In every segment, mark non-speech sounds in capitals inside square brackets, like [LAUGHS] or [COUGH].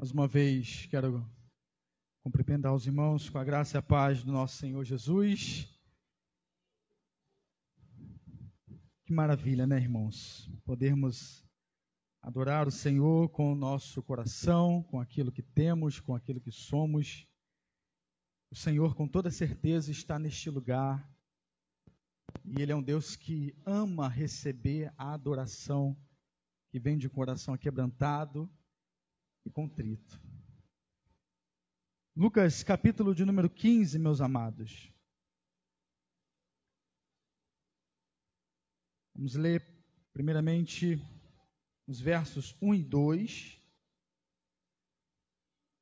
Mais uma vez, quero cumprimentar os irmãos com a graça e a paz do nosso Senhor Jesus. Que maravilha, né, irmãos? Podermos adorar o Senhor com o nosso coração, com aquilo que temos, com aquilo que somos. O Senhor, com toda certeza, está neste lugar. E Ele é um Deus que ama receber a adoração que vem de um coração quebrantado e contrito. Lucas, capítulo de número 15, meus amados. Vamos ler, primeiramente, os versos 1 e 2.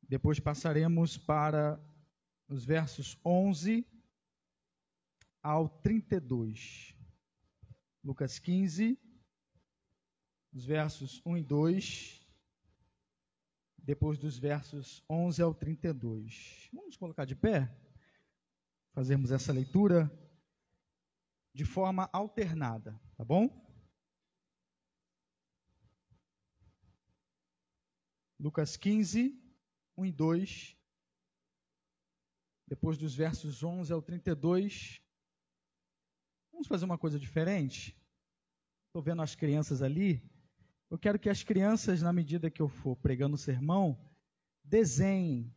Depois passaremos para os versos 11 ao 32. Lucas 15, os versos 1 e 2 depois dos versos 11 ao 32. Vamos colocar de pé? Fazermos essa leitura de forma alternada, tá bom? Lucas 15, 1 e 2. Depois dos versos 11 ao 32. Vamos fazer uma coisa diferente? Estou vendo as crianças ali. Eu quero que as crianças, na medida que eu for pregando o sermão, desenhem.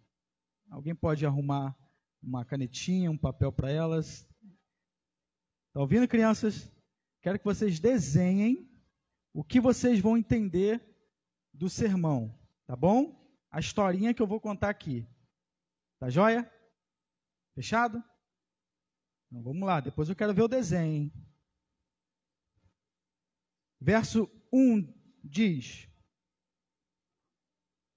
Alguém pode arrumar uma canetinha, um papel para elas. Está ouvindo, crianças? Quero que vocês desenhem o que vocês vão entender do sermão, tá bom? A historinha que eu vou contar aqui. Tá joia? Fechado? Então vamos lá, depois eu quero ver o desenho. Verso 1 diz: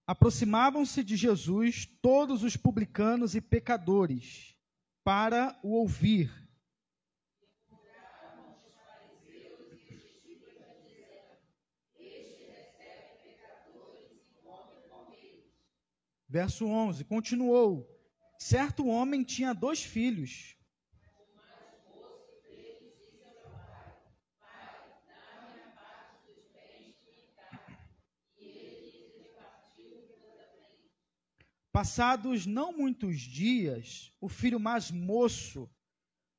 Aproximavam-se de Jesus todos os publicanos e pecadores para o ouvir. Verso 11: Continuou: Certo homem tinha dois filhos. Passados não muitos dias, o filho mais moço,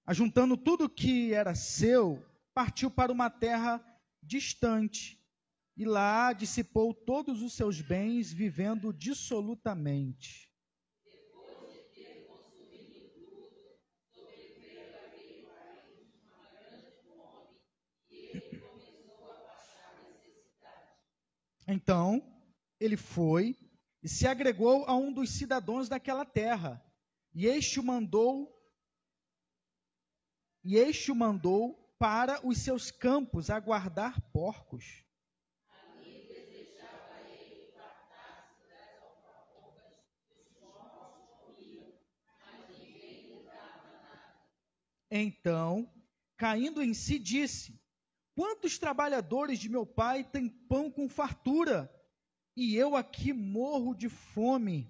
ajuntando tudo que era seu, partiu para uma terra distante e lá dissipou todos os seus bens, vivendo dissolutamente. Então, ele foi e se agregou a um dos cidadãos daquela terra. E este o mandou e este o mandou para os seus campos a guardar porcos. Então, caindo em si, disse: Quantos trabalhadores de meu pai têm pão com fartura? E eu aqui morro de fome.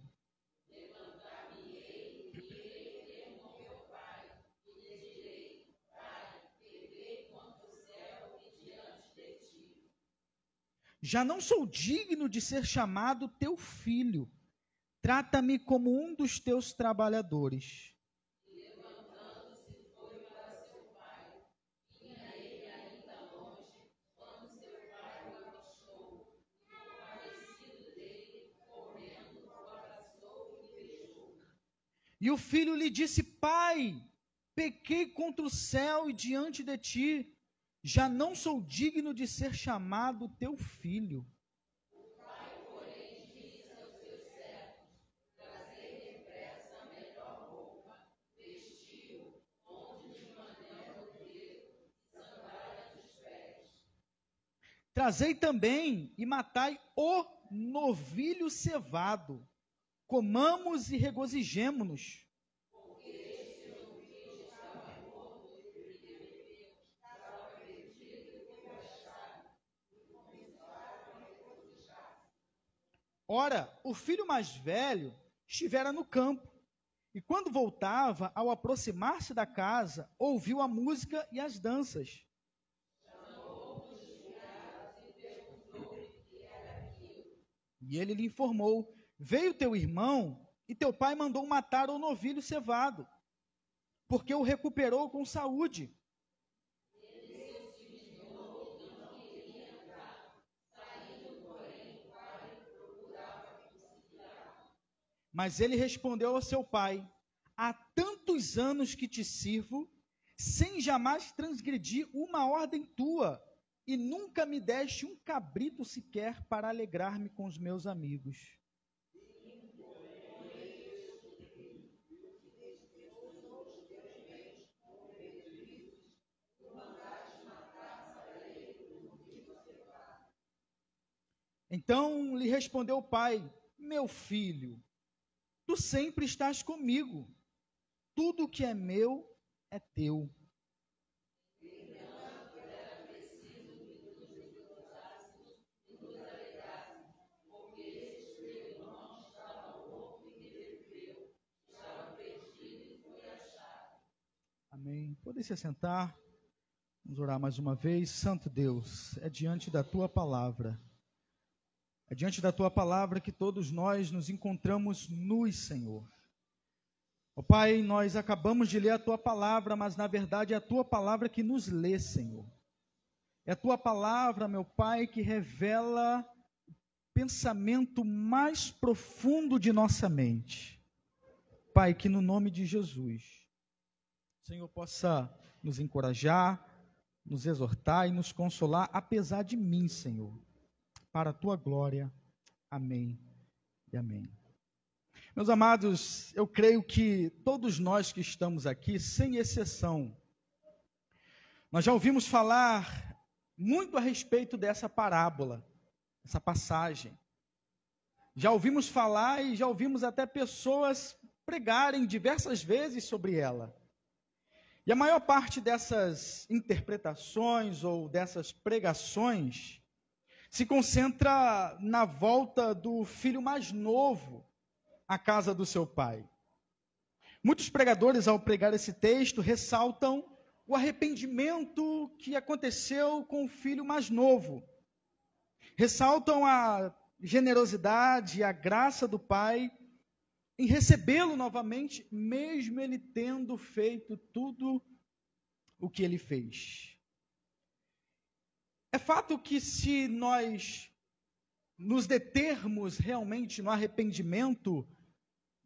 Já não sou digno de ser chamado teu filho. Trata-me como um dos teus trabalhadores. E o filho lhe disse: Pai, pequei contra o céu e diante de ti, já não sou digno de ser chamado teu filho. Trazei também e matai o novilho cevado comamos e regozijemo-nos. Ora, o filho mais velho estivera no campo, e quando voltava, ao aproximar-se da casa, ouviu a música e as danças. E ele lhe informou Veio teu irmão e teu pai mandou matar o novilho cevado, porque o recuperou com saúde. Mas ele respondeu ao seu pai: Há tantos anos que te sirvo, sem jamais transgredir uma ordem tua, e nunca me deste um cabrito sequer para alegrar-me com os meus amigos. Então lhe respondeu o pai: Meu filho, Tu sempre estás comigo. Tudo que é meu é teu. Amém. Podem se assentar. Vamos orar mais uma vez. Santo Deus, é diante da tua palavra é diante da tua palavra que todos nós nos encontramos nus, Senhor. Ó oh, Pai, nós acabamos de ler a tua palavra, mas na verdade é a tua palavra que nos lê, Senhor. É a tua palavra, meu Pai, que revela o pensamento mais profundo de nossa mente. Pai, que no nome de Jesus, o Senhor possa nos encorajar, nos exortar e nos consolar, apesar de mim, Senhor para a tua glória. Amém e amém. Meus amados, eu creio que todos nós que estamos aqui, sem exceção, nós já ouvimos falar muito a respeito dessa parábola, essa passagem. Já ouvimos falar e já ouvimos até pessoas pregarem diversas vezes sobre ela. E a maior parte dessas interpretações ou dessas pregações se concentra na volta do filho mais novo à casa do seu pai. Muitos pregadores, ao pregar esse texto, ressaltam o arrependimento que aconteceu com o filho mais novo. Ressaltam a generosidade e a graça do pai em recebê-lo novamente, mesmo ele tendo feito tudo o que ele fez. É fato que se nós nos determos realmente no arrependimento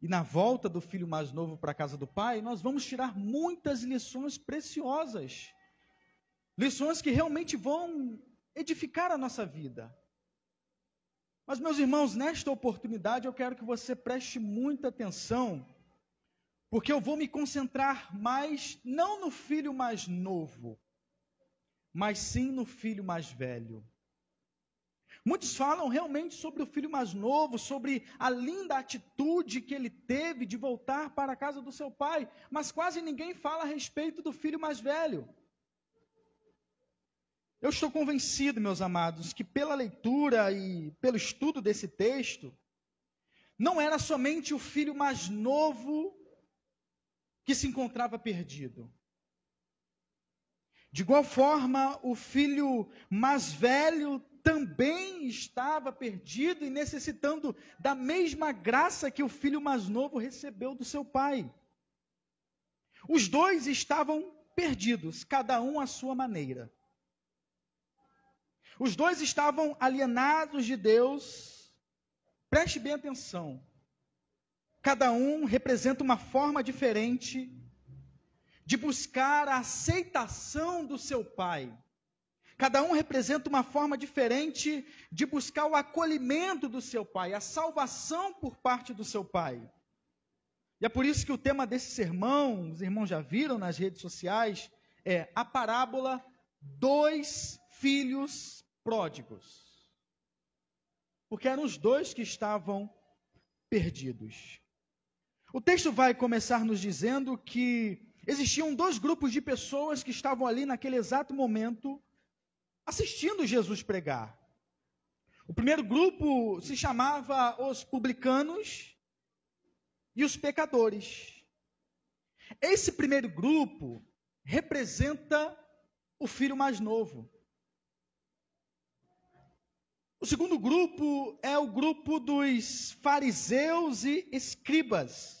e na volta do filho mais novo para a casa do pai, nós vamos tirar muitas lições preciosas. Lições que realmente vão edificar a nossa vida. Mas, meus irmãos, nesta oportunidade eu quero que você preste muita atenção, porque eu vou me concentrar mais não no filho mais novo, mas sim no filho mais velho. Muitos falam realmente sobre o filho mais novo, sobre a linda atitude que ele teve de voltar para a casa do seu pai, mas quase ninguém fala a respeito do filho mais velho. Eu estou convencido, meus amados, que pela leitura e pelo estudo desse texto, não era somente o filho mais novo que se encontrava perdido. De igual forma, o filho mais velho também estava perdido e necessitando da mesma graça que o filho mais novo recebeu do seu pai. Os dois estavam perdidos, cada um à sua maneira. Os dois estavam alienados de Deus. Preste bem atenção. Cada um representa uma forma diferente de buscar a aceitação do seu pai. Cada um representa uma forma diferente de buscar o acolhimento do seu pai, a salvação por parte do seu pai. E é por isso que o tema desse sermão, os irmãos já viram nas redes sociais, é a parábola Dois Filhos Pródigos. Porque eram os dois que estavam perdidos. O texto vai começar nos dizendo que existiam dois grupos de pessoas que estavam ali naquele exato momento assistindo Jesus pregar. O primeiro grupo se chamava os publicanos e os pecadores. Esse primeiro grupo representa o filho mais novo. O segundo grupo é o grupo dos fariseus e escribas.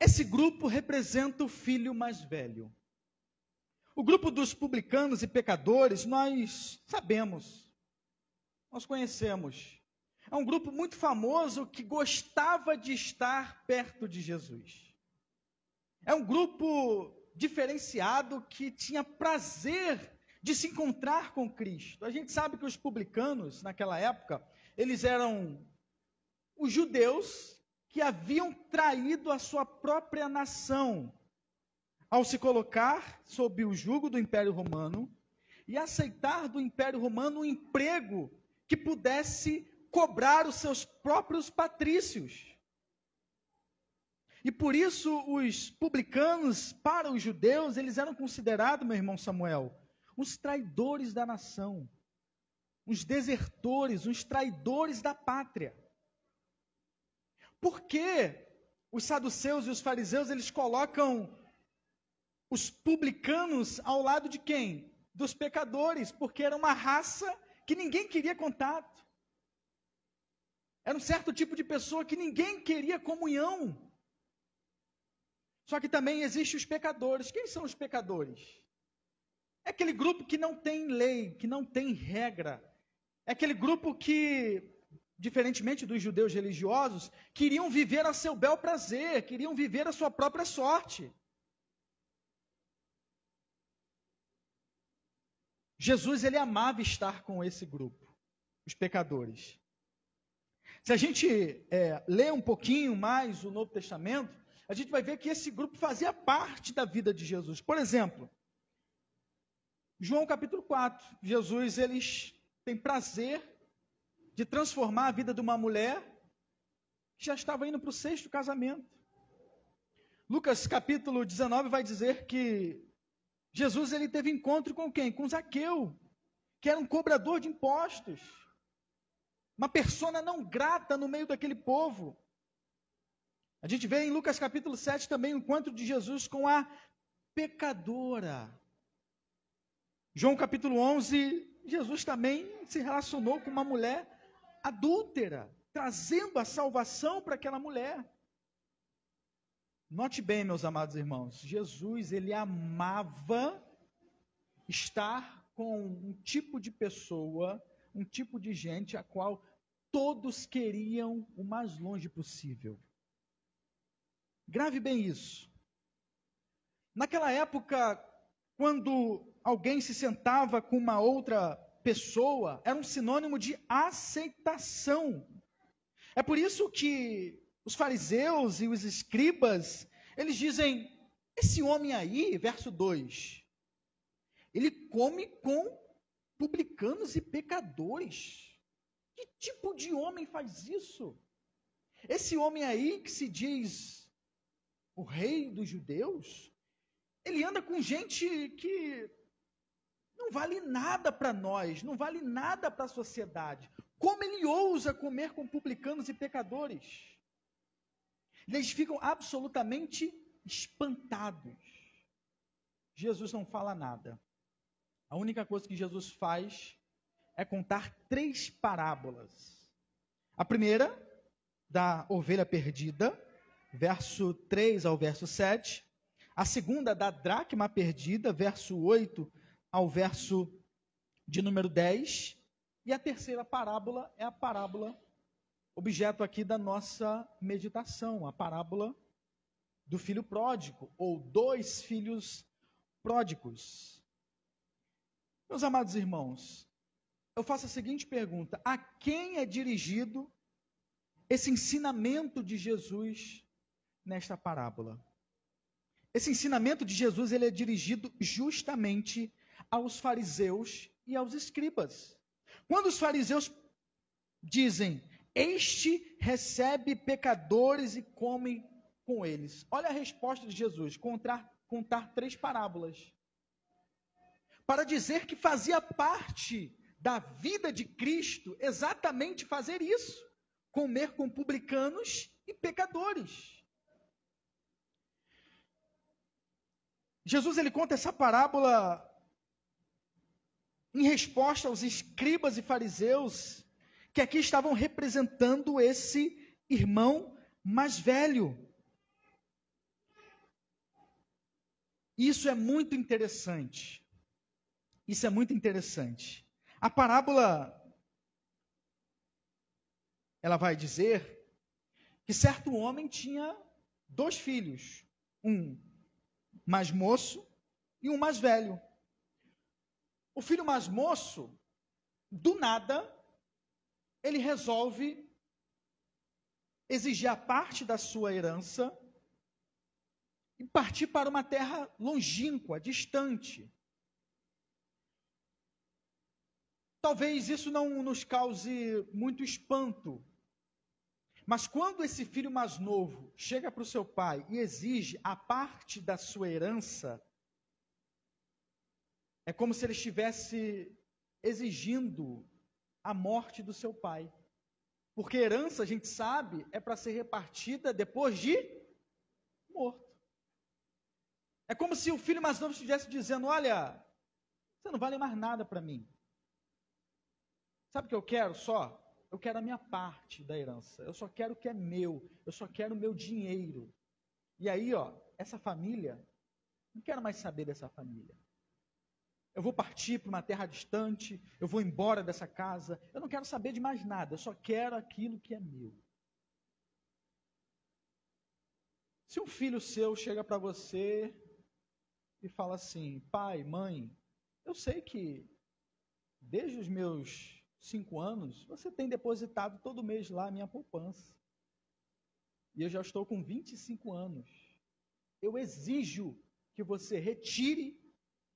Esse grupo representa o filho mais velho. O grupo dos publicanos e pecadores, nós sabemos, nós conhecemos. É um grupo muito famoso que gostava de estar perto de Jesus. É um grupo diferenciado que tinha prazer de se encontrar com Cristo. A gente sabe que os publicanos, naquela época, eles eram os judeus que haviam traído a sua própria nação ao se colocar sob o jugo do Império Romano e aceitar do Império Romano um emprego que pudesse cobrar os seus próprios patrícios. E por isso os publicanos, para os judeus, eles eram considerados, meu irmão Samuel, os traidores da nação, os desertores, os traidores da pátria. Por que os saduceus e os fariseus eles colocam os publicanos ao lado de quem? Dos pecadores, porque era uma raça que ninguém queria contato. Era um certo tipo de pessoa que ninguém queria comunhão. Só que também existem os pecadores. Quem são os pecadores? É aquele grupo que não tem lei, que não tem regra. É aquele grupo que, diferentemente dos judeus religiosos, queriam viver a seu bel prazer, queriam viver a sua própria sorte. Jesus ele amava estar com esse grupo, os pecadores. Se a gente é, ler um pouquinho mais o Novo Testamento, a gente vai ver que esse grupo fazia parte da vida de Jesus. Por exemplo, João capítulo 4, Jesus eles tem prazer de transformar a vida de uma mulher que já estava indo para o sexto casamento. Lucas capítulo 19 vai dizer que Jesus ele teve encontro com quem? Com Zaqueu, que era um cobrador de impostos. Uma persona não grata no meio daquele povo. A gente vê em Lucas capítulo 7 também o encontro de Jesus com a pecadora. João capítulo 11, Jesus também se relacionou com uma mulher adúltera, trazendo a salvação para aquela mulher. Note bem, meus amados irmãos, Jesus, ele amava estar com um tipo de pessoa, um tipo de gente a qual todos queriam o mais longe possível. Grave bem isso. Naquela época, quando alguém se sentava com uma outra pessoa, era um sinônimo de aceitação. É por isso que os fariseus e os escribas, eles dizem: esse homem aí, verso 2, ele come com publicanos e pecadores. Que tipo de homem faz isso? Esse homem aí que se diz o rei dos judeus, ele anda com gente que não vale nada para nós, não vale nada para a sociedade. Como ele ousa comer com publicanos e pecadores? Eles ficam absolutamente espantados. Jesus não fala nada. A única coisa que Jesus faz é contar três parábolas. A primeira, da ovelha perdida, verso 3 ao verso 7. A segunda, da dracma perdida, verso 8 ao verso de número 10. E a terceira parábola é a parábola, objeto aqui da nossa meditação, a parábola do filho pródigo, ou dois filhos pródigos. Meus amados irmãos, eu faço a seguinte pergunta: a quem é dirigido esse ensinamento de Jesus nesta parábola? Esse ensinamento de Jesus ele é dirigido justamente aos fariseus e aos escribas. Quando os fariseus dizem, este recebe pecadores e come com eles. Olha a resposta de Jesus: contar, contar três parábolas. Para dizer que fazia parte da vida de Cristo exatamente fazer isso: comer com publicanos e pecadores. Jesus ele conta essa parábola em resposta aos escribas e fariseus que aqui estavam representando esse irmão mais velho. Isso é muito interessante. Isso é muito interessante. A parábola ela vai dizer que certo homem tinha dois filhos, um mais moço e um mais velho. O filho mais moço, do nada, ele resolve exigir a parte da sua herança e partir para uma terra longínqua, distante. Talvez isso não nos cause muito espanto, mas quando esse filho mais novo chega para o seu pai e exige a parte da sua herança, é como se ele estivesse exigindo a morte do seu pai. Porque herança, a gente sabe, é para ser repartida depois de morto. É como se o filho mais novo estivesse dizendo: Olha, você não vale mais nada para mim. Sabe o que eu quero só? Eu quero a minha parte da herança. Eu só quero o que é meu. Eu só quero o meu dinheiro. E aí, ó, essa família, não quero mais saber dessa família. Eu vou partir para uma terra distante, eu vou embora dessa casa, eu não quero saber de mais nada, eu só quero aquilo que é meu. Se um filho seu chega para você e fala assim: pai, mãe, eu sei que desde os meus cinco anos você tem depositado todo mês lá a minha poupança. E eu já estou com 25 anos. Eu exijo que você retire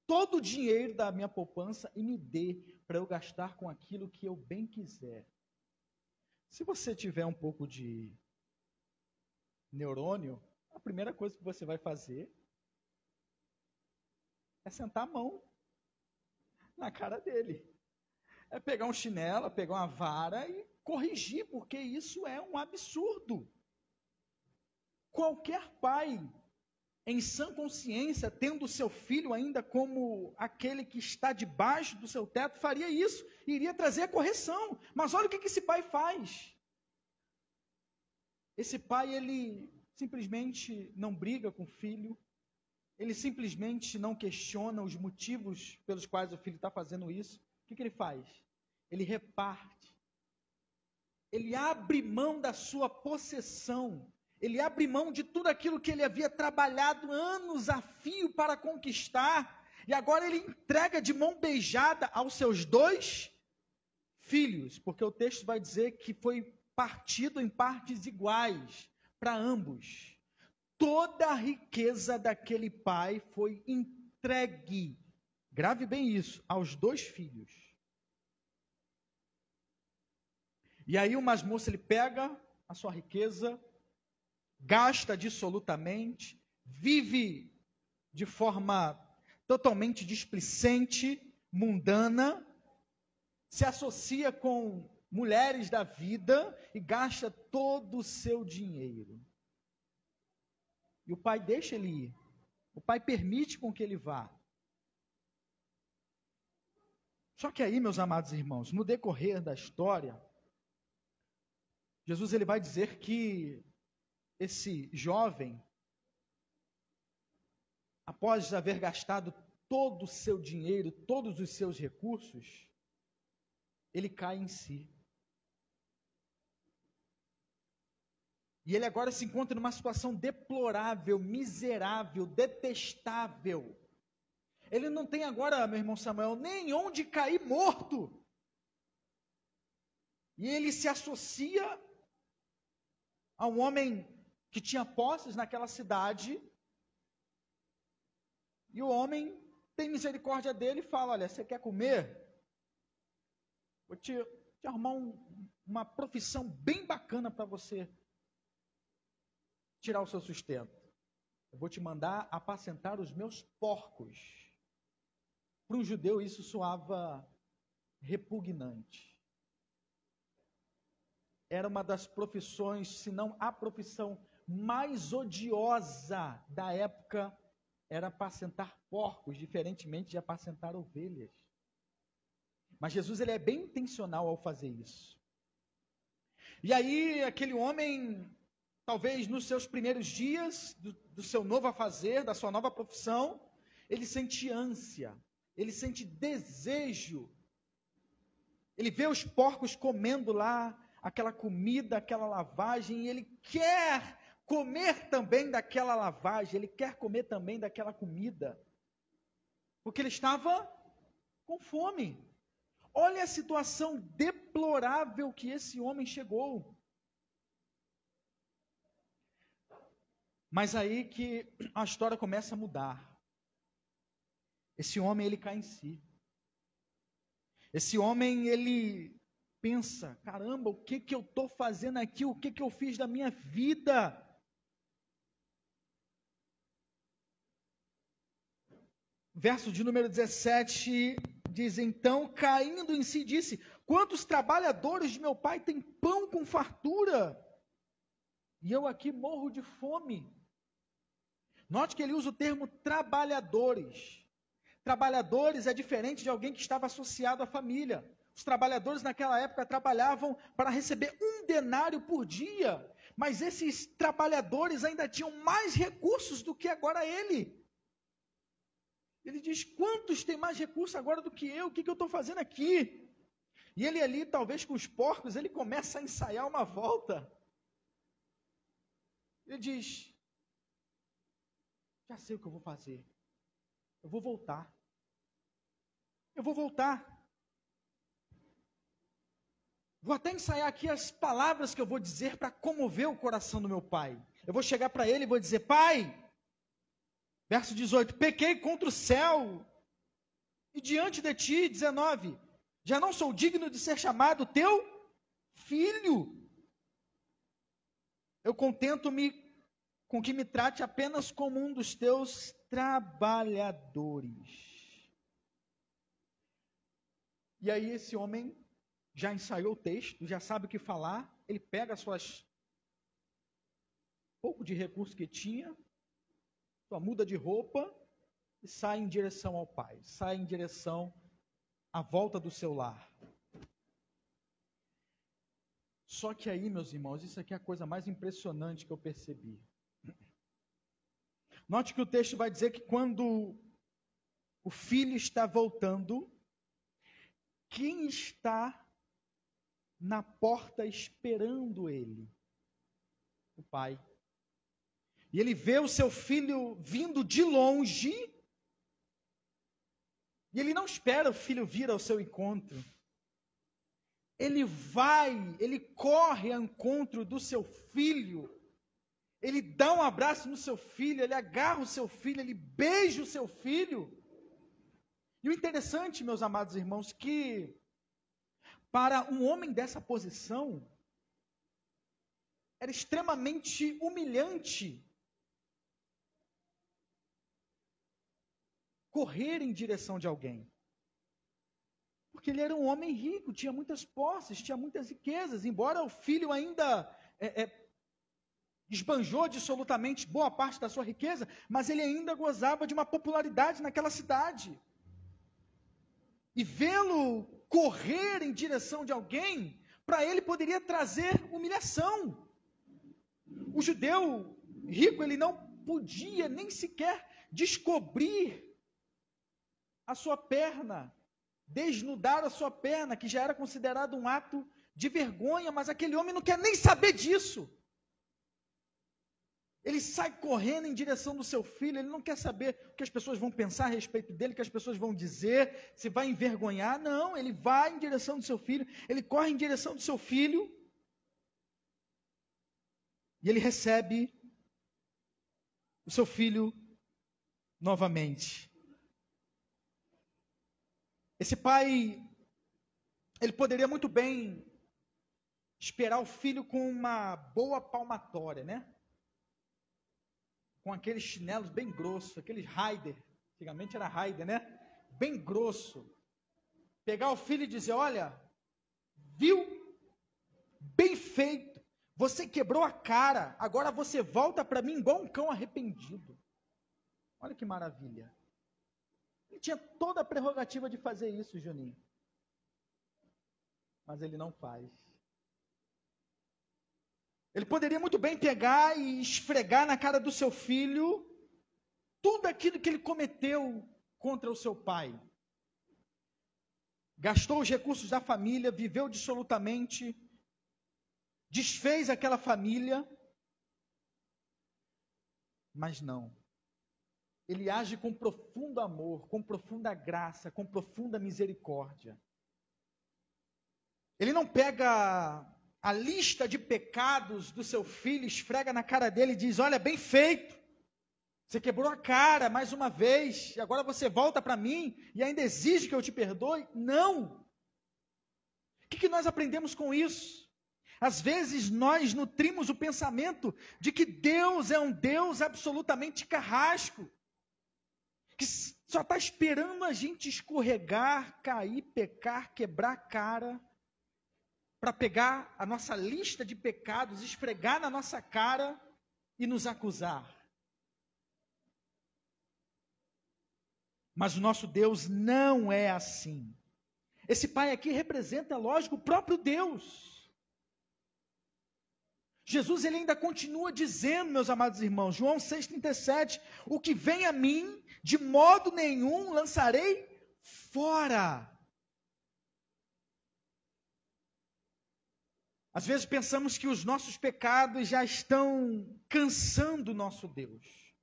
todo o dinheiro da minha poupança e me dê para eu gastar com aquilo que eu bem quiser. Se você tiver um pouco de neurônio, a primeira coisa que você vai fazer é sentar a mão na cara dele. É pegar um chinelo, pegar uma vara e corrigir, porque isso é um absurdo. Qualquer pai em sã consciência, tendo seu filho ainda como aquele que está debaixo do seu teto, faria isso, iria trazer a correção. Mas olha o que esse pai faz. Esse pai, ele simplesmente não briga com o filho, ele simplesmente não questiona os motivos pelos quais o filho está fazendo isso. O que, ele faz? Ele reparte. Ele abre mão da sua possessão ele abre mão de tudo aquilo que ele havia trabalhado anos a fio para conquistar, e agora ele entrega de mão beijada aos seus dois filhos, porque o texto vai dizer que foi partido em partes iguais para ambos. Toda a riqueza daquele pai foi entregue, grave bem isso, aos dois filhos. E aí o masmoço ele pega a sua riqueza, gasta dissolutamente, vive de forma totalmente displicente, mundana, se associa com mulheres da vida e gasta todo o seu dinheiro. E o pai deixa ele ir. O pai permite com que ele vá. Só que aí, meus amados irmãos, no decorrer da história, Jesus ele vai dizer que esse jovem, após haver gastado todo o seu dinheiro, todos os seus recursos, ele cai em si. E ele agora se encontra numa situação deplorável, miserável, detestável. Ele não tem agora, meu irmão Samuel, nem onde cair morto. E ele se associa a um homem que tinha posses naquela cidade. E o homem tem misericórdia dele e fala: Olha, você quer comer? Vou te, te arrumar um, uma profissão bem bacana para você tirar o seu sustento. Eu vou te mandar apacentar os meus porcos. Para um judeu isso soava repugnante era uma das profissões, se não a profissão mais odiosa da época era apacentar porcos, diferentemente de apacentar ovelhas. Mas Jesus ele é bem intencional ao fazer isso. E aí, aquele homem, talvez nos seus primeiros dias do, do seu novo a fazer, da sua nova profissão, ele sente ânsia, ele sente desejo. Ele vê os porcos comendo lá aquela comida, aquela lavagem, e ele quer comer também daquela lavagem, ele quer comer também daquela comida. Porque ele estava com fome. Olha a situação deplorável que esse homem chegou. Mas aí que a história começa a mudar. Esse homem ele cai em si. Esse homem ele pensa: caramba, o que que eu estou fazendo aqui? O que que eu fiz da minha vida? Verso de número 17 diz: Então, caindo em si, disse: Quantos trabalhadores de meu pai têm pão com fartura? E eu aqui morro de fome. Note que ele usa o termo trabalhadores. Trabalhadores é diferente de alguém que estava associado à família. Os trabalhadores naquela época trabalhavam para receber um denário por dia. Mas esses trabalhadores ainda tinham mais recursos do que agora ele. Ele diz: quantos têm mais recursos agora do que eu? O que, que eu estou fazendo aqui? E ele ali, talvez com os porcos, ele começa a ensaiar uma volta. Ele diz: Já sei o que eu vou fazer. Eu vou voltar. Eu vou voltar. Vou até ensaiar aqui as palavras que eu vou dizer para comover o coração do meu pai. Eu vou chegar para ele e vou dizer: Pai, Verso 18: Pequei contra o céu e diante de ti, 19: Já não sou digno de ser chamado teu filho. Eu contento-me com que me trate apenas como um dos teus trabalhadores. E aí esse homem já ensaiou o texto, já sabe o que falar, ele pega as suas pouco de recurso que tinha, só muda de roupa e sai em direção ao Pai, sai em direção à volta do seu lar. Só que aí, meus irmãos, isso aqui é a coisa mais impressionante que eu percebi. Note que o texto vai dizer que quando o filho está voltando, quem está na porta esperando ele? O pai. E ele vê o seu filho vindo de longe. E ele não espera o filho vir ao seu encontro. Ele vai, ele corre ao encontro do seu filho. Ele dá um abraço no seu filho, ele agarra o seu filho, ele beija o seu filho. E o interessante, meus amados irmãos, que para um homem dessa posição, era extremamente humilhante correr em direção de alguém. Porque ele era um homem rico, tinha muitas posses, tinha muitas riquezas, embora o filho ainda é, é, esbanjou absolutamente boa parte da sua riqueza, mas ele ainda gozava de uma popularidade naquela cidade. E vê-lo correr em direção de alguém, para ele poderia trazer humilhação. O judeu rico, ele não podia nem sequer descobrir a sua perna, desnudar a sua perna, que já era considerado um ato de vergonha, mas aquele homem não quer nem saber disso. Ele sai correndo em direção do seu filho, ele não quer saber o que as pessoas vão pensar a respeito dele, o que as pessoas vão dizer, se vai envergonhar. Não, ele vai em direção do seu filho, ele corre em direção do seu filho. E ele recebe o seu filho novamente. Esse pai, ele poderia muito bem esperar o filho com uma boa palmatória, né? Com aqueles chinelos bem grossos, aqueles Raider, antigamente era Raider, né? Bem grosso. Pegar o filho e dizer: Olha, viu? Bem feito. Você quebrou a cara, agora você volta para mim igual um cão arrependido. Olha que maravilha. Ele tinha toda a prerrogativa de fazer isso, Juninho. Mas ele não faz. Ele poderia muito bem pegar e esfregar na cara do seu filho tudo aquilo que ele cometeu contra o seu pai. Gastou os recursos da família, viveu dissolutamente, desfez aquela família. Mas não. Ele age com profundo amor, com profunda graça, com profunda misericórdia. Ele não pega a lista de pecados do seu filho, esfrega na cara dele e diz: Olha, bem feito. Você quebrou a cara mais uma vez, e agora você volta para mim e ainda exige que eu te perdoe? Não. O que, que nós aprendemos com isso? Às vezes nós nutrimos o pensamento de que Deus é um Deus absolutamente carrasco, que só está esperando a gente escorregar, cair, pecar, quebrar a cara para pegar a nossa lista de pecados, esfregar na nossa cara e nos acusar. Mas o nosso Deus não é assim. Esse pai aqui representa, lógico, o próprio Deus. Jesus ele ainda continua dizendo, meus amados irmãos, João 6,37: O que vem a mim, de modo nenhum lançarei fora. Às vezes pensamos que os nossos pecados já estão cansando o nosso Deus.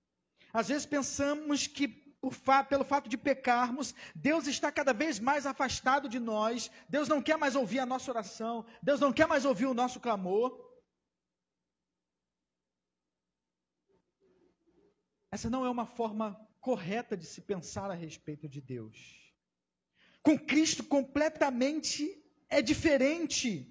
Às vezes pensamos que fa pelo fato de pecarmos, Deus está cada vez mais afastado de nós, Deus não quer mais ouvir a nossa oração, Deus não quer mais ouvir o nosso clamor. Essa não é uma forma correta de se pensar a respeito de Deus. Com Cristo completamente é diferente.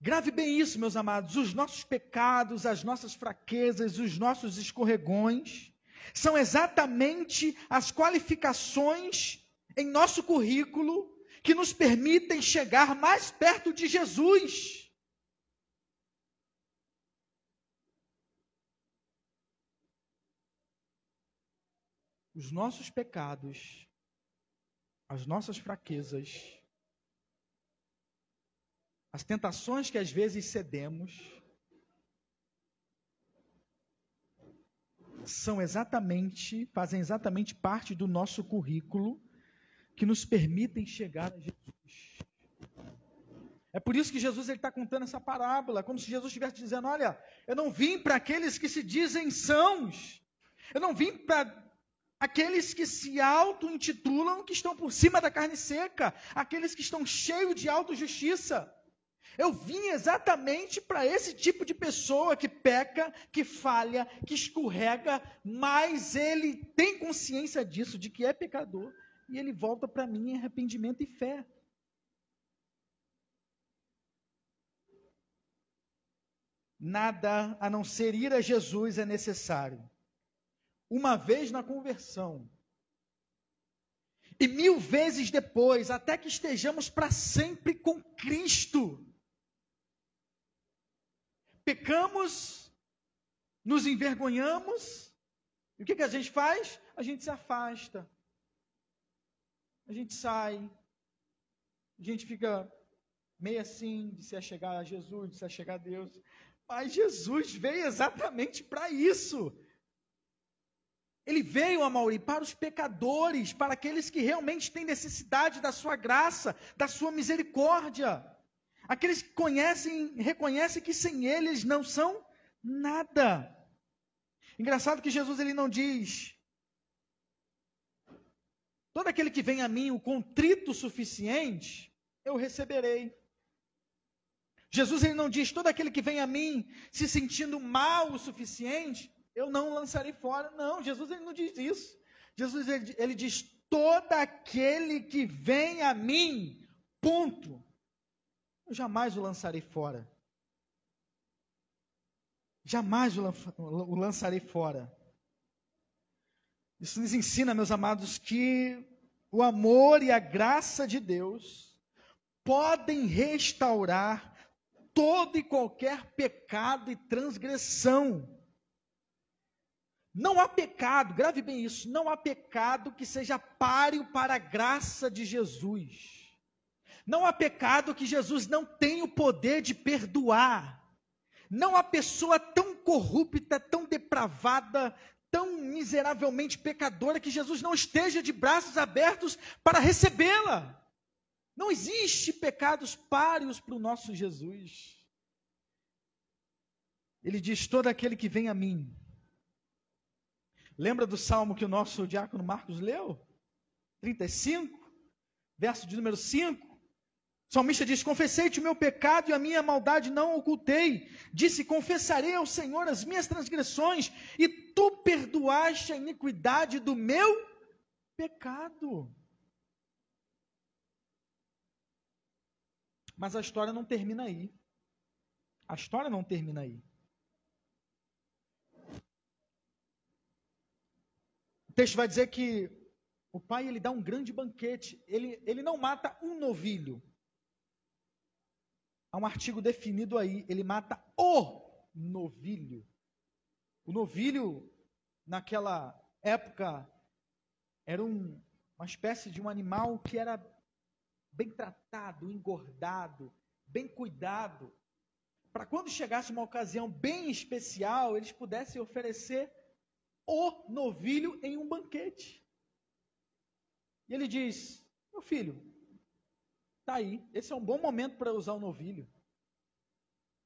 Grave bem isso, meus amados. Os nossos pecados, as nossas fraquezas, os nossos escorregões são exatamente as qualificações em nosso currículo que nos permitem chegar mais perto de Jesus. Os nossos pecados, as nossas fraquezas, as tentações que às vezes cedemos, são exatamente, fazem exatamente parte do nosso currículo que nos permitem chegar a Jesus. É por isso que Jesus está contando essa parábola, como se Jesus estivesse dizendo: Olha, eu não vim para aqueles que se dizem sãos, eu não vim para aqueles que se auto-intitulam que estão por cima da carne seca, aqueles que estão cheios de autojustiça. Eu vim exatamente para esse tipo de pessoa que peca, que falha, que escorrega, mas ele tem consciência disso, de que é pecador, e ele volta para mim em arrependimento e fé. Nada a não ser ir a Jesus é necessário. Uma vez na conversão, e mil vezes depois, até que estejamos para sempre com Cristo pecamos, nos envergonhamos, e o que, que a gente faz? A gente se afasta, a gente sai, a gente fica meio assim de se achegar a Jesus, de se achegar a Deus. Mas Jesus veio exatamente para isso. Ele veio, Amauri, para os pecadores, para aqueles que realmente têm necessidade da sua graça, da sua misericórdia. Aqueles que conhecem, reconhecem que sem eles não são nada. Engraçado que Jesus ele não diz: Todo aquele que vem a mim o contrito suficiente, eu receberei. Jesus ele não diz: Todo aquele que vem a mim se sentindo mal o suficiente, eu não lançarei fora. Não, Jesus ele não diz isso. Jesus ele, ele diz: Todo aquele que vem a mim, ponto eu jamais o lançarei fora. Jamais o lançarei fora. Isso nos ensina, meus amados, que o amor e a graça de Deus podem restaurar todo e qualquer pecado e transgressão. Não há pecado, grave bem isso, não há pecado que seja páreo para a graça de Jesus. Não há pecado que Jesus não tenha o poder de perdoar. Não há pessoa tão corrupta, tão depravada, tão miseravelmente pecadora que Jesus não esteja de braços abertos para recebê-la. Não existe pecados páreos para o nosso Jesus. Ele diz: todo aquele que vem a mim. Lembra do salmo que o nosso diácono Marcos leu? 35, verso de número 5. O salmista diz: Confessei-te o meu pecado e a minha maldade não ocultei. Disse: Confessarei ao Senhor as minhas transgressões, e tu perdoaste a iniquidade do meu pecado. Mas a história não termina aí. A história não termina aí. O texto vai dizer que o pai ele dá um grande banquete. Ele, ele não mata um novilho. Há um artigo definido aí. Ele mata o novilho. O novilho, naquela época, era um, uma espécie de um animal que era bem tratado, engordado, bem cuidado, para quando chegasse uma ocasião bem especial, eles pudessem oferecer o novilho em um banquete. E ele diz: Meu filho, tá aí, esse é um bom momento para usar o novilho.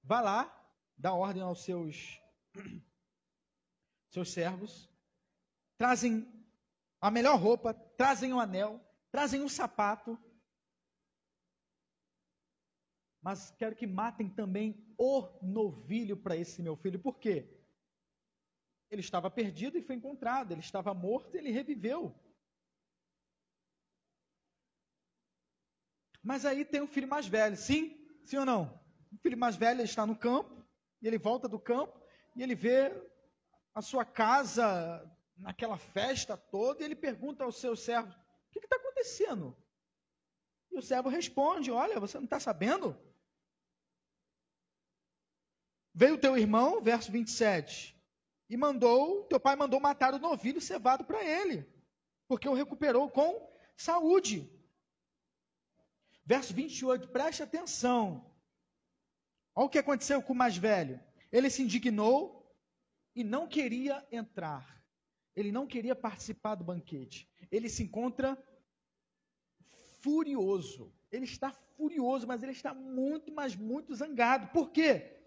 Vá lá, dá ordem aos seus [CLEARS THROAT] seus servos, trazem a melhor roupa, trazem um anel, trazem um sapato, mas quero que matem também o novilho para esse meu filho. Por quê? Ele estava perdido e foi encontrado, ele estava morto e ele reviveu. Mas aí tem o filho mais velho, sim? Sim ou não? O filho mais velho está no campo, e ele volta do campo, e ele vê a sua casa naquela festa toda, e ele pergunta ao seu servo: O que está acontecendo? E o servo responde: Olha, você não está sabendo? Veio teu irmão, verso 27, e mandou, teu pai mandou matar o novilho cevado para ele, porque o recuperou com saúde. Verso 28, preste atenção. Olha o que aconteceu com o mais velho. Ele se indignou e não queria entrar. Ele não queria participar do banquete. Ele se encontra furioso. Ele está furioso, mas ele está muito, mas muito zangado. Por quê?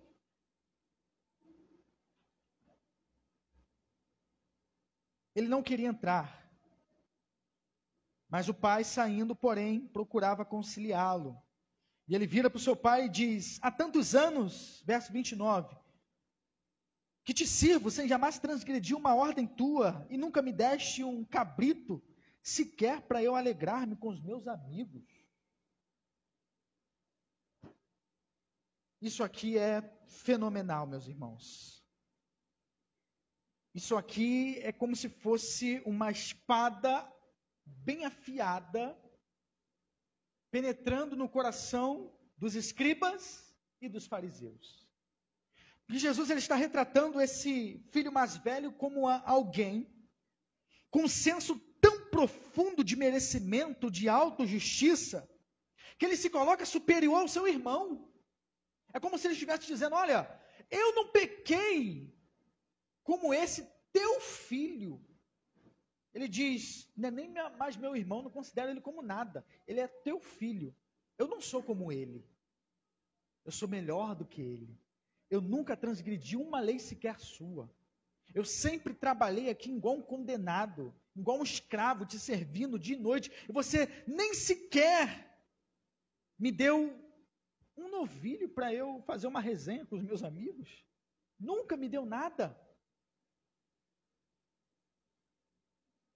Ele não queria entrar. Mas o pai, saindo, porém, procurava conciliá-lo. E ele vira para o seu pai e diz: Há tantos anos, verso 29, que te sirvo sem jamais transgredir uma ordem tua, e nunca me deste um cabrito, sequer para eu alegrar-me com os meus amigos. Isso aqui é fenomenal, meus irmãos. Isso aqui é como se fosse uma espada bem afiada, penetrando no coração dos escribas e dos fariseus. E Jesus ele está retratando esse filho mais velho como alguém com um senso tão profundo de merecimento, de autojustiça, que ele se coloca superior ao seu irmão. É como se ele estivesse dizendo: Olha, eu não pequei como esse teu filho. Ele diz: é nem mais meu irmão, não considero ele como nada. Ele é teu filho. Eu não sou como ele. Eu sou melhor do que ele. Eu nunca transgredi uma lei sequer sua. Eu sempre trabalhei aqui igual um condenado, igual um escravo, te servindo de noite. E você nem sequer me deu um novilho para eu fazer uma resenha com os meus amigos. Nunca me deu nada.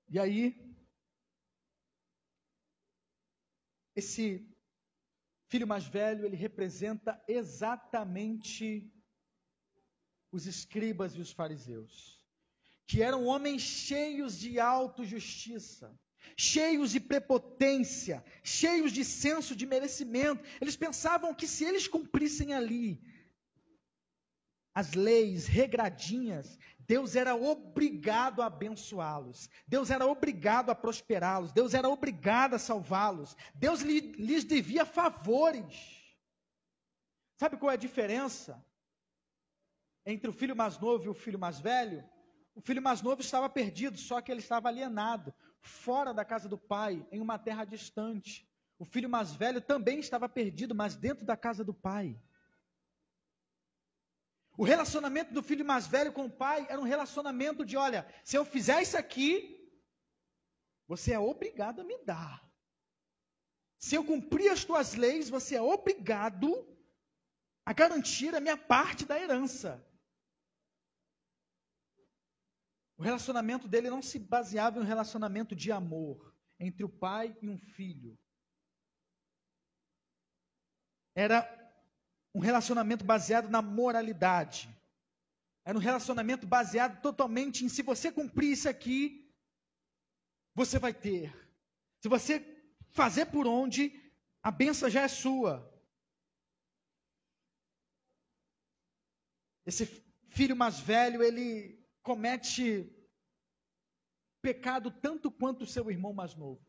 E aí, esse filho mais velho, ele representa exatamente os escribas e os fariseus, que eram homens cheios de autojustiça, cheios de prepotência, cheios de senso de merecimento. Eles pensavam que se eles cumprissem ali as leis regradinhas, Deus era obrigado a abençoá-los, Deus era obrigado a prosperá-los, Deus era obrigado a salvá-los, Deus lhes devia favores. Sabe qual é a diferença entre o filho mais novo e o filho mais velho, o filho mais novo estava perdido, só que ele estava alienado, fora da casa do pai, em uma terra distante. O filho mais velho também estava perdido, mas dentro da casa do pai. O relacionamento do filho mais velho com o pai era um relacionamento de: olha, se eu fizer isso aqui, você é obrigado a me dar. Se eu cumprir as tuas leis, você é obrigado a garantir a minha parte da herança. O relacionamento dele não se baseava em um relacionamento de amor entre o pai e um filho. Era um relacionamento baseado na moralidade. Era um relacionamento baseado totalmente em se você cumprir isso aqui, você vai ter. Se você fazer por onde, a benção já é sua. Esse filho mais velho, ele comete pecado tanto quanto o seu irmão mais novo.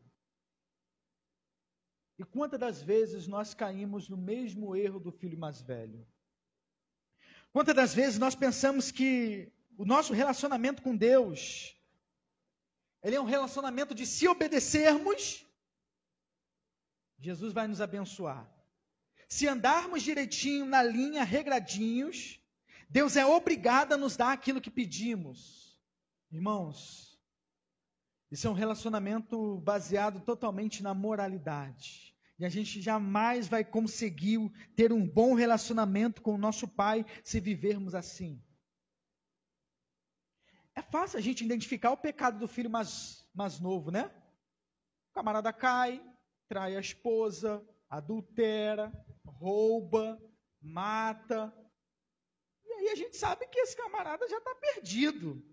E quantas das vezes nós caímos no mesmo erro do filho mais velho? Quantas das vezes nós pensamos que o nosso relacionamento com Deus, ele é um relacionamento de se obedecermos, Jesus vai nos abençoar. Se andarmos direitinho na linha, regradinhos, Deus é obrigado a nos dar aquilo que pedimos. Irmãos, isso é um relacionamento baseado totalmente na moralidade. E a gente jamais vai conseguir ter um bom relacionamento com o nosso Pai se vivermos assim. É fácil a gente identificar o pecado do filho mais, mais novo, né? O camarada cai, trai a esposa, adultera, rouba, mata, aí a gente sabe que esse camarada já está perdido.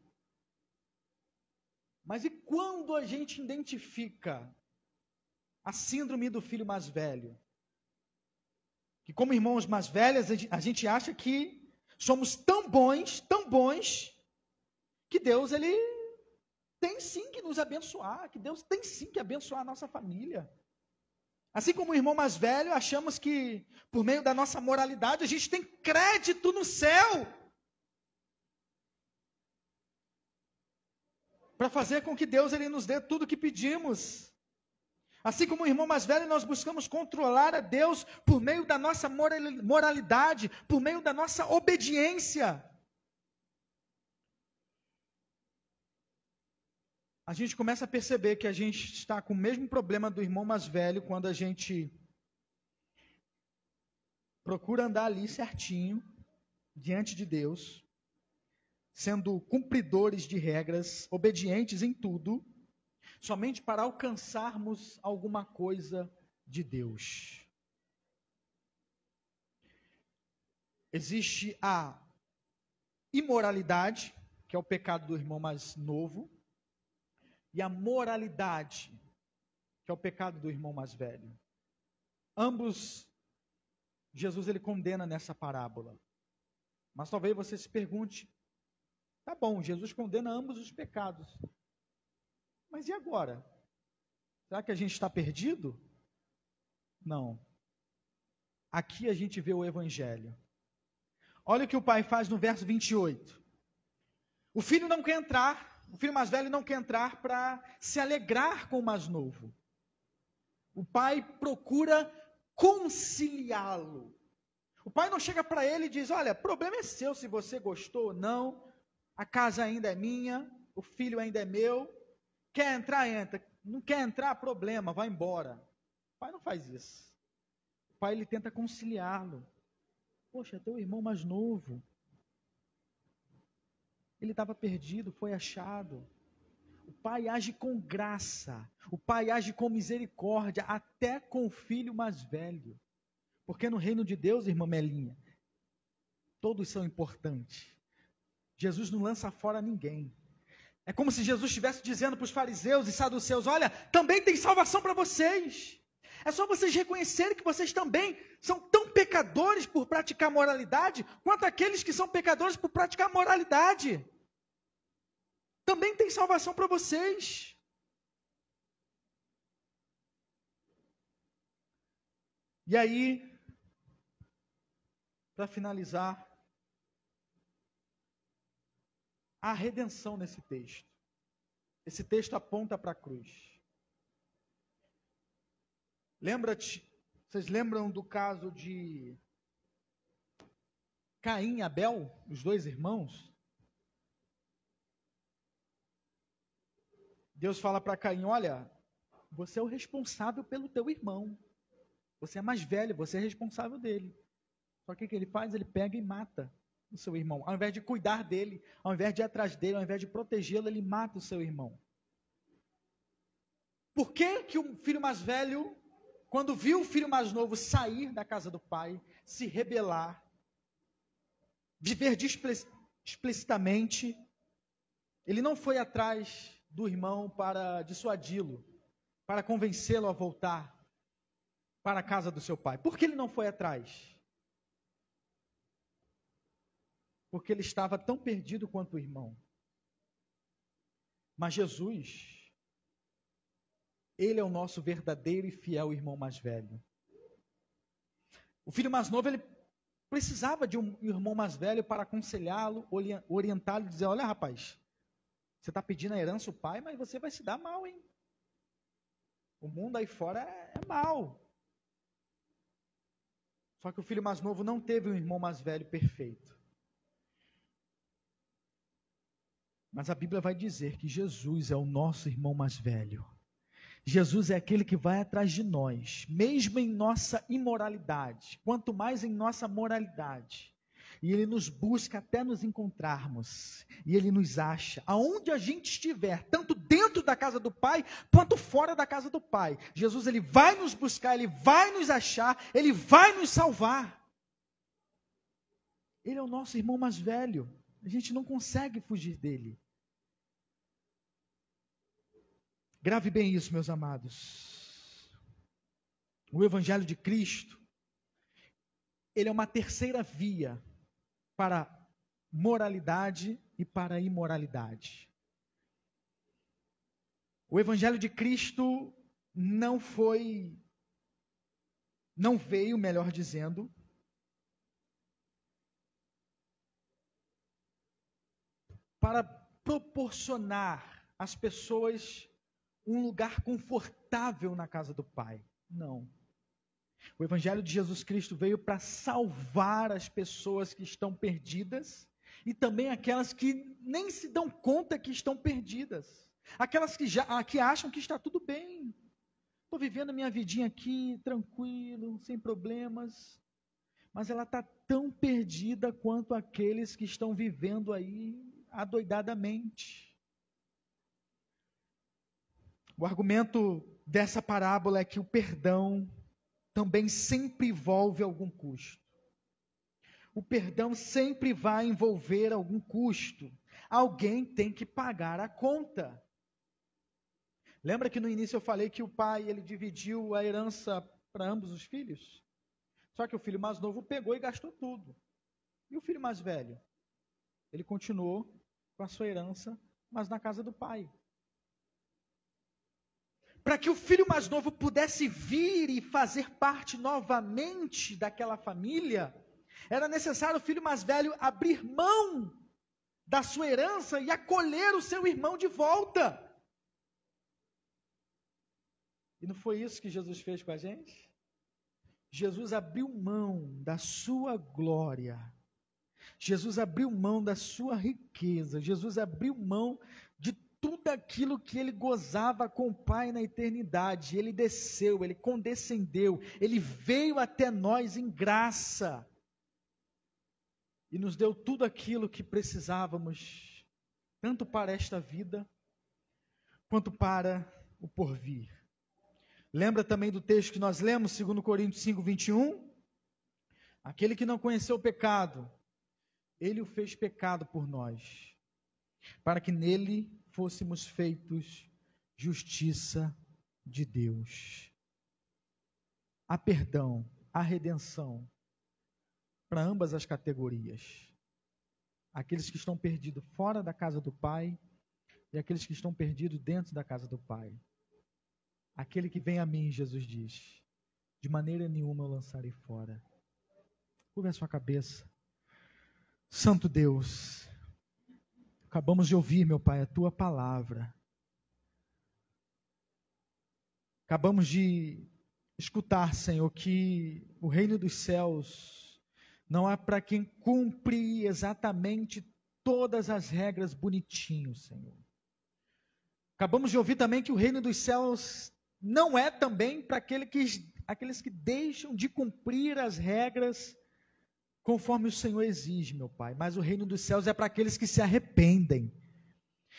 Mas e quando a gente identifica a síndrome do filho mais velho? Que como irmãos mais velhos, a gente acha que somos tão bons, tão bons, que Deus ele tem sim que nos abençoar, que Deus tem sim que abençoar a nossa família. Assim como o irmão mais velho, achamos que por meio da nossa moralidade a gente tem crédito no céu. Para fazer com que Deus ele nos dê tudo o que pedimos. Assim como o irmão mais velho, nós buscamos controlar a Deus por meio da nossa moralidade, por meio da nossa obediência. a gente começa a perceber que a gente está com o mesmo problema do irmão mais velho quando a gente procura andar ali certinho, diante de Deus, sendo cumpridores de regras, obedientes em tudo, somente para alcançarmos alguma coisa de Deus. Existe a imoralidade, que é o pecado do irmão mais novo, e a moralidade, que é o pecado do irmão mais velho. Ambos, Jesus ele condena nessa parábola. Mas talvez você se pergunte: tá bom, Jesus condena ambos os pecados. Mas e agora? Será que a gente está perdido? Não. Aqui a gente vê o Evangelho. Olha o que o pai faz no verso 28. O filho não quer entrar o filho mais velho não quer entrar para se alegrar com o mais novo. O pai procura conciliá-lo. O pai não chega para ele e diz: Olha, problema é seu se você gostou ou não. A casa ainda é minha, o filho ainda é meu. Quer entrar, entra. Não quer entrar, problema, vai embora. O pai não faz isso. O pai ele tenta conciliá-lo. Poxa, teu irmão mais novo. Ele estava perdido, foi achado. O pai age com graça, o pai age com misericórdia, até com o filho mais velho. Porque no reino de Deus, irmã Melinha, todos são importantes. Jesus não lança fora ninguém. É como se Jesus estivesse dizendo para os fariseus e saduceus: Olha, também tem salvação para vocês. É só vocês reconhecerem que vocês também são tão pecadores por praticar moralidade, quanto aqueles que são pecadores por praticar moralidade. Também tem salvação para vocês. E aí, para finalizar, há redenção nesse texto. Esse texto aponta para a cruz. Lembra-te, vocês lembram do caso de Caim e Abel, os dois irmãos? Deus fala para Caim: Olha, você é o responsável pelo teu irmão. Você é mais velho, você é responsável dele. Só que o que ele faz? Ele pega e mata o seu irmão. Ao invés de cuidar dele, ao invés de ir atrás dele, ao invés de protegê-lo, ele mata o seu irmão. Por que, que o filho mais velho, quando viu o filho mais novo sair da casa do pai, se rebelar, viver explicitamente, ele não foi atrás do irmão para dissuadi-lo, para convencê-lo a voltar para a casa do seu pai. Por que ele não foi atrás? Porque ele estava tão perdido quanto o irmão. Mas Jesus, ele é o nosso verdadeiro e fiel irmão mais velho. O filho mais novo, ele precisava de um irmão mais velho para aconselhá-lo, orientá-lo e dizer: Olha, rapaz, você está pedindo a herança o pai, mas você vai se dar mal, hein? O mundo aí fora é, é mal. Só que o filho mais novo não teve um irmão mais velho perfeito. Mas a Bíblia vai dizer que Jesus é o nosso irmão mais velho. Jesus é aquele que vai atrás de nós, mesmo em nossa imoralidade, quanto mais em nossa moralidade. E ele nos busca até nos encontrarmos. E ele nos acha. Aonde a gente estiver, tanto dentro da casa do Pai, quanto fora da casa do Pai. Jesus, ele vai nos buscar, ele vai nos achar, ele vai nos salvar. Ele é o nosso irmão mais velho. A gente não consegue fugir dele. Grave bem isso, meus amados. O Evangelho de Cristo, ele é uma terceira via para moralidade e para imoralidade. O evangelho de Cristo não foi não veio, melhor dizendo, para proporcionar às pessoas um lugar confortável na casa do Pai. Não. O Evangelho de Jesus Cristo veio para salvar as pessoas que estão perdidas e também aquelas que nem se dão conta que estão perdidas. Aquelas que, já, ah, que acham que está tudo bem. Estou vivendo a minha vidinha aqui, tranquilo, sem problemas. Mas ela está tão perdida quanto aqueles que estão vivendo aí adoidadamente. O argumento dessa parábola é que o perdão também sempre envolve algum custo. O perdão sempre vai envolver algum custo. Alguém tem que pagar a conta. Lembra que no início eu falei que o pai ele dividiu a herança para ambos os filhos? Só que o filho mais novo pegou e gastou tudo. E o filho mais velho? Ele continuou com a sua herança, mas na casa do pai para que o filho mais novo pudesse vir e fazer parte novamente daquela família, era necessário o filho mais velho abrir mão da sua herança e acolher o seu irmão de volta. E não foi isso que Jesus fez com a gente? Jesus abriu mão da sua glória. Jesus abriu mão da sua riqueza. Jesus abriu mão tudo aquilo que ele gozava com o Pai na eternidade. Ele desceu, ele condescendeu, ele veio até nós em graça e nos deu tudo aquilo que precisávamos, tanto para esta vida quanto para o porvir. Lembra também do texto que nós lemos, 2 Coríntios 5, 21? Aquele que não conheceu o pecado, ele o fez pecado por nós, para que nele fôssemos feitos justiça de Deus. Há perdão, há redenção para ambas as categorias. Aqueles que estão perdidos fora da casa do Pai e aqueles que estão perdidos dentro da casa do Pai. Aquele que vem a mim, Jesus diz, de maneira nenhuma eu lançarei fora. Curva a sua cabeça. Santo Deus, Acabamos de ouvir, meu Pai, a tua palavra. Acabamos de escutar, Senhor, que o reino dos céus não é para quem cumpre exatamente todas as regras bonitinho, Senhor. Acabamos de ouvir também que o reino dos céus não é também para aquele que, aqueles que deixam de cumprir as regras conforme o Senhor exige, meu Pai. Mas o reino dos céus é para aqueles que se arrependem,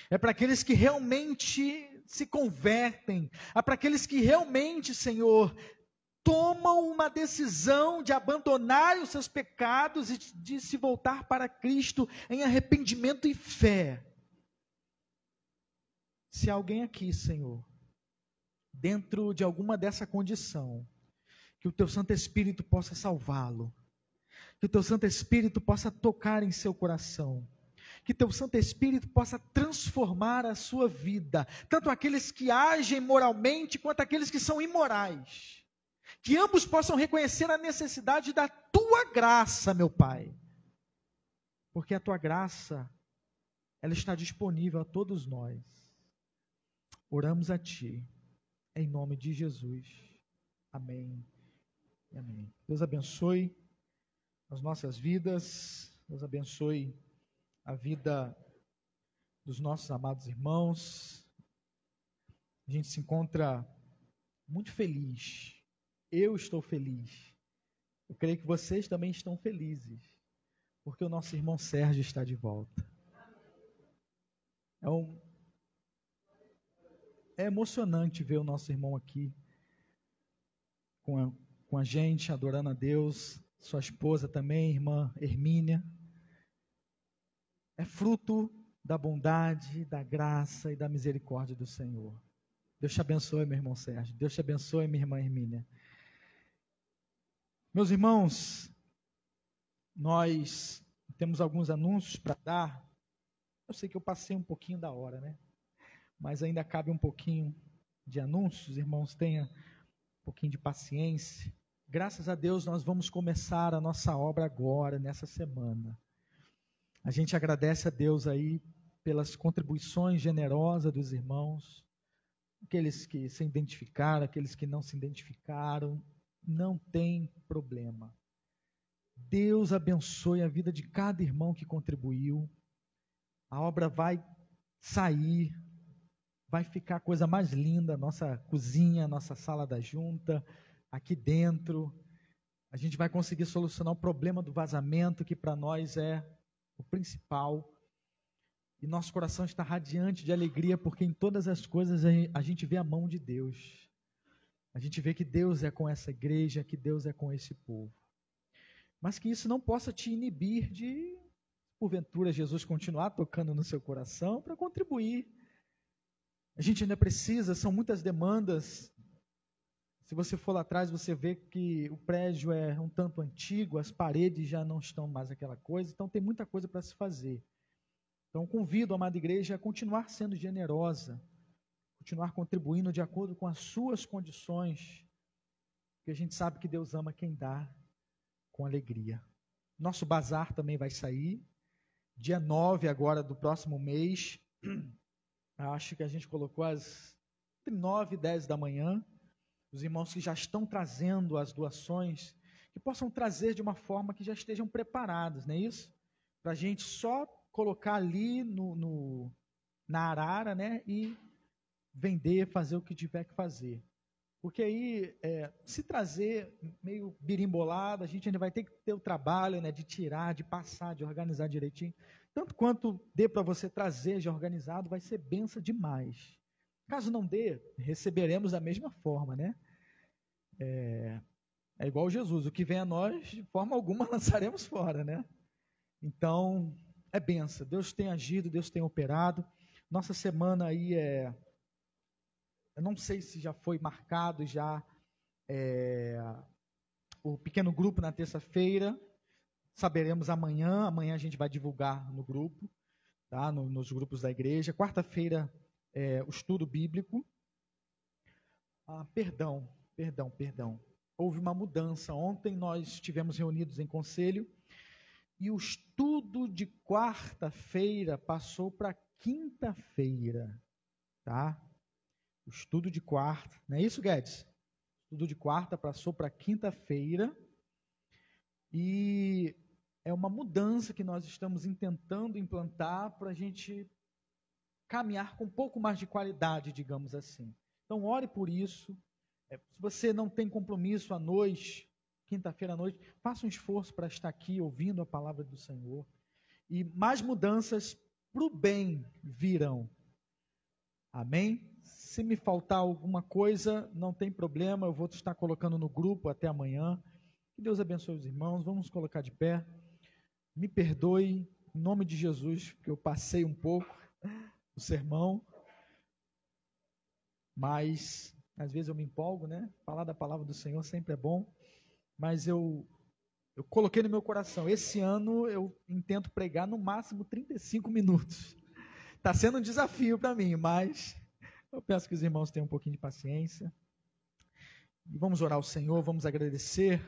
é para aqueles que realmente se convertem, é para aqueles que realmente, Senhor, tomam uma decisão de abandonar os seus pecados e de se voltar para Cristo em arrependimento e fé. Se alguém aqui, Senhor, dentro de alguma dessa condição, que o teu Santo Espírito possa salvá-lo, que o teu Santo Espírito possa tocar em seu coração, que teu Santo Espírito possa transformar a sua vida, tanto aqueles que agem moralmente quanto aqueles que são imorais. Que ambos possam reconhecer a necessidade da tua graça, meu Pai. Porque a tua graça, ela está disponível a todos nós. Oramos a ti, em nome de Jesus. Amém. Amém. Deus abençoe as nossas vidas. Deus abençoe a vida dos nossos amados irmãos. A gente se encontra muito feliz. Eu estou feliz. Eu creio que vocês também estão felizes, porque o nosso irmão Sérgio está de volta. É, um, é emocionante ver o nosso irmão aqui com a, com a gente, adorando a Deus. Sua esposa também, irmã Hermínia é fruto da bondade, da graça e da misericórdia do Senhor. Deus te abençoe, meu irmão Sérgio. Deus te abençoe, minha irmã Hermínia. Meus irmãos, nós temos alguns anúncios para dar. Eu sei que eu passei um pouquinho da hora, né? Mas ainda cabe um pouquinho de anúncios. Irmãos, tenha um pouquinho de paciência. Graças a Deus, nós vamos começar a nossa obra agora, nessa semana. A gente agradece a Deus aí pelas contribuições generosas dos irmãos, aqueles que se identificaram, aqueles que não se identificaram, não tem problema. Deus abençoe a vida de cada irmão que contribuiu. A obra vai sair, vai ficar a coisa mais linda, nossa cozinha, nossa sala da junta, aqui dentro. A gente vai conseguir solucionar o problema do vazamento, que para nós é o principal. E nosso coração está radiante de alegria, porque em todas as coisas a gente vê a mão de Deus. A gente vê que Deus é com essa igreja, que Deus é com esse povo. Mas que isso não possa te inibir de, porventura, Jesus continuar tocando no seu coração para contribuir. A gente ainda precisa, são muitas demandas se você for lá atrás, você vê que o prédio é um tanto antigo, as paredes já não estão mais aquela coisa, então tem muita coisa para se fazer. Então convido a amada igreja a continuar sendo generosa, continuar contribuindo de acordo com as suas condições, porque a gente sabe que Deus ama quem dá com alegria. Nosso bazar também vai sair, dia 9 agora do próximo mês, [CLEARS THROAT] acho que a gente colocou às 9 e 10 da manhã, os irmãos que já estão trazendo as doações, que possam trazer de uma forma que já estejam preparados, não é isso? Para a gente só colocar ali no, no, na arara, né? E vender, fazer o que tiver que fazer. Porque aí, é, se trazer meio birimbolado, a gente ainda vai ter que ter o trabalho né, de tirar, de passar, de organizar direitinho. Tanto quanto dê para você trazer já organizado, vai ser benção demais. Caso não dê, receberemos da mesma forma, né? É, é igual Jesus, o que vem a nós, de forma alguma [LAUGHS] lançaremos fora, né? Então, é benção. Deus tem agido, Deus tem operado. Nossa semana aí é. Eu não sei se já foi marcado já é, o pequeno grupo na terça-feira. Saberemos amanhã. Amanhã a gente vai divulgar no grupo, tá? No, nos grupos da igreja. Quarta-feira é, o estudo bíblico. Ah, perdão, perdão, perdão. Houve uma mudança. Ontem nós estivemos reunidos em conselho e o estudo de quarta-feira passou para quinta-feira, tá? O estudo de quarta, não é isso, Guedes? O estudo de quarta passou para quinta-feira e é uma mudança que nós estamos tentando implantar para a gente caminhar com um pouco mais de qualidade, digamos assim. Então, ore por isso. É, se você não tem compromisso à noite, quinta-feira à noite, faça um esforço para estar aqui ouvindo a palavra do Senhor. E mais mudanças para o bem virão. Amém? Se me faltar alguma coisa, não tem problema, eu vou estar colocando no grupo até amanhã. Que Deus abençoe os irmãos. Vamos colocar de pé. Me perdoe, em nome de Jesus, que eu passei um pouco o sermão, mas às vezes eu me empolgo, né? Falar da palavra do Senhor sempre é bom, mas eu eu coloquei no meu coração, esse ano eu intento pregar no máximo 35 minutos. Está sendo um desafio para mim, mas eu peço que os irmãos tenham um pouquinho de paciência. E vamos orar ao Senhor, vamos agradecer.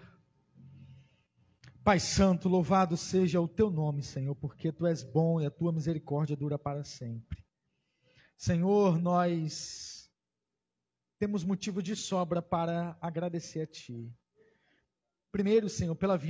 Pai Santo, louvado seja o teu nome, Senhor, porque tu és bom e a tua misericórdia dura para sempre. Senhor, nós temos motivo de sobra para agradecer a Ti. Primeiro, Senhor, pela vida